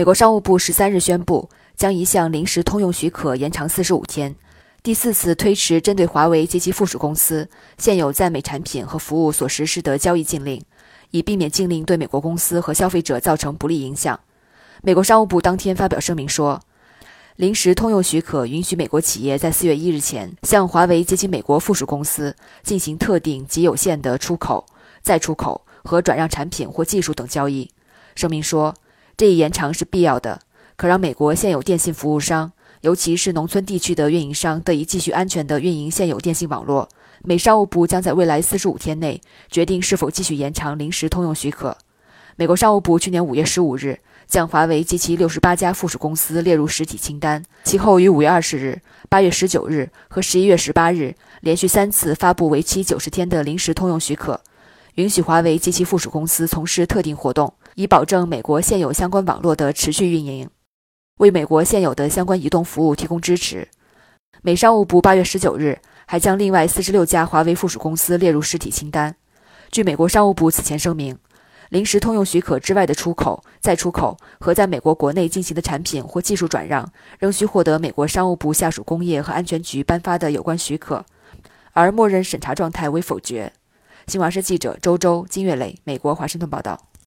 美国商务部十三日宣布，将一项临时通用许可延长四十五天，第四次推迟针对华为及其附属公司现有在美产品和服务所实施的交易禁令，以避免禁令对美国公司和消费者造成不利影响。美国商务部当天发表声明说，临时通用许可允许美国企业在四月一日前向华为及其美国附属公司进行特定及有限的出口、再出口和转让产品或技术等交易。声明说。这一延长是必要的，可让美国现有电信服务商，尤其是农村地区的运营商得以继续安全地运营现有电信网络。美商务部将在未来四十五天内决定是否继续延长临时通用许可。美国商务部去年五月十五日将华为及其六十八家附属公司列入实体清单，其后于五月二十日、八月十九日和十一月十八日连续三次发布为期九十天的临时通用许可，允许华为及其附属公司从事特定活动。以保证美国现有相关网络的持续运营，为美国现有的相关移动服务提供支持。美商务部八月十九日还将另外四十六家华为附属公司列入实体清单。据美国商务部此前声明，临时通用许可之外的出口、再出口和在美国国内进行的产品或技术转让，仍需获得美国商务部下属工业和安全局颁发的有关许可，而默认审查状态为否决。新华社记者周周、金月磊，美国华盛顿报道。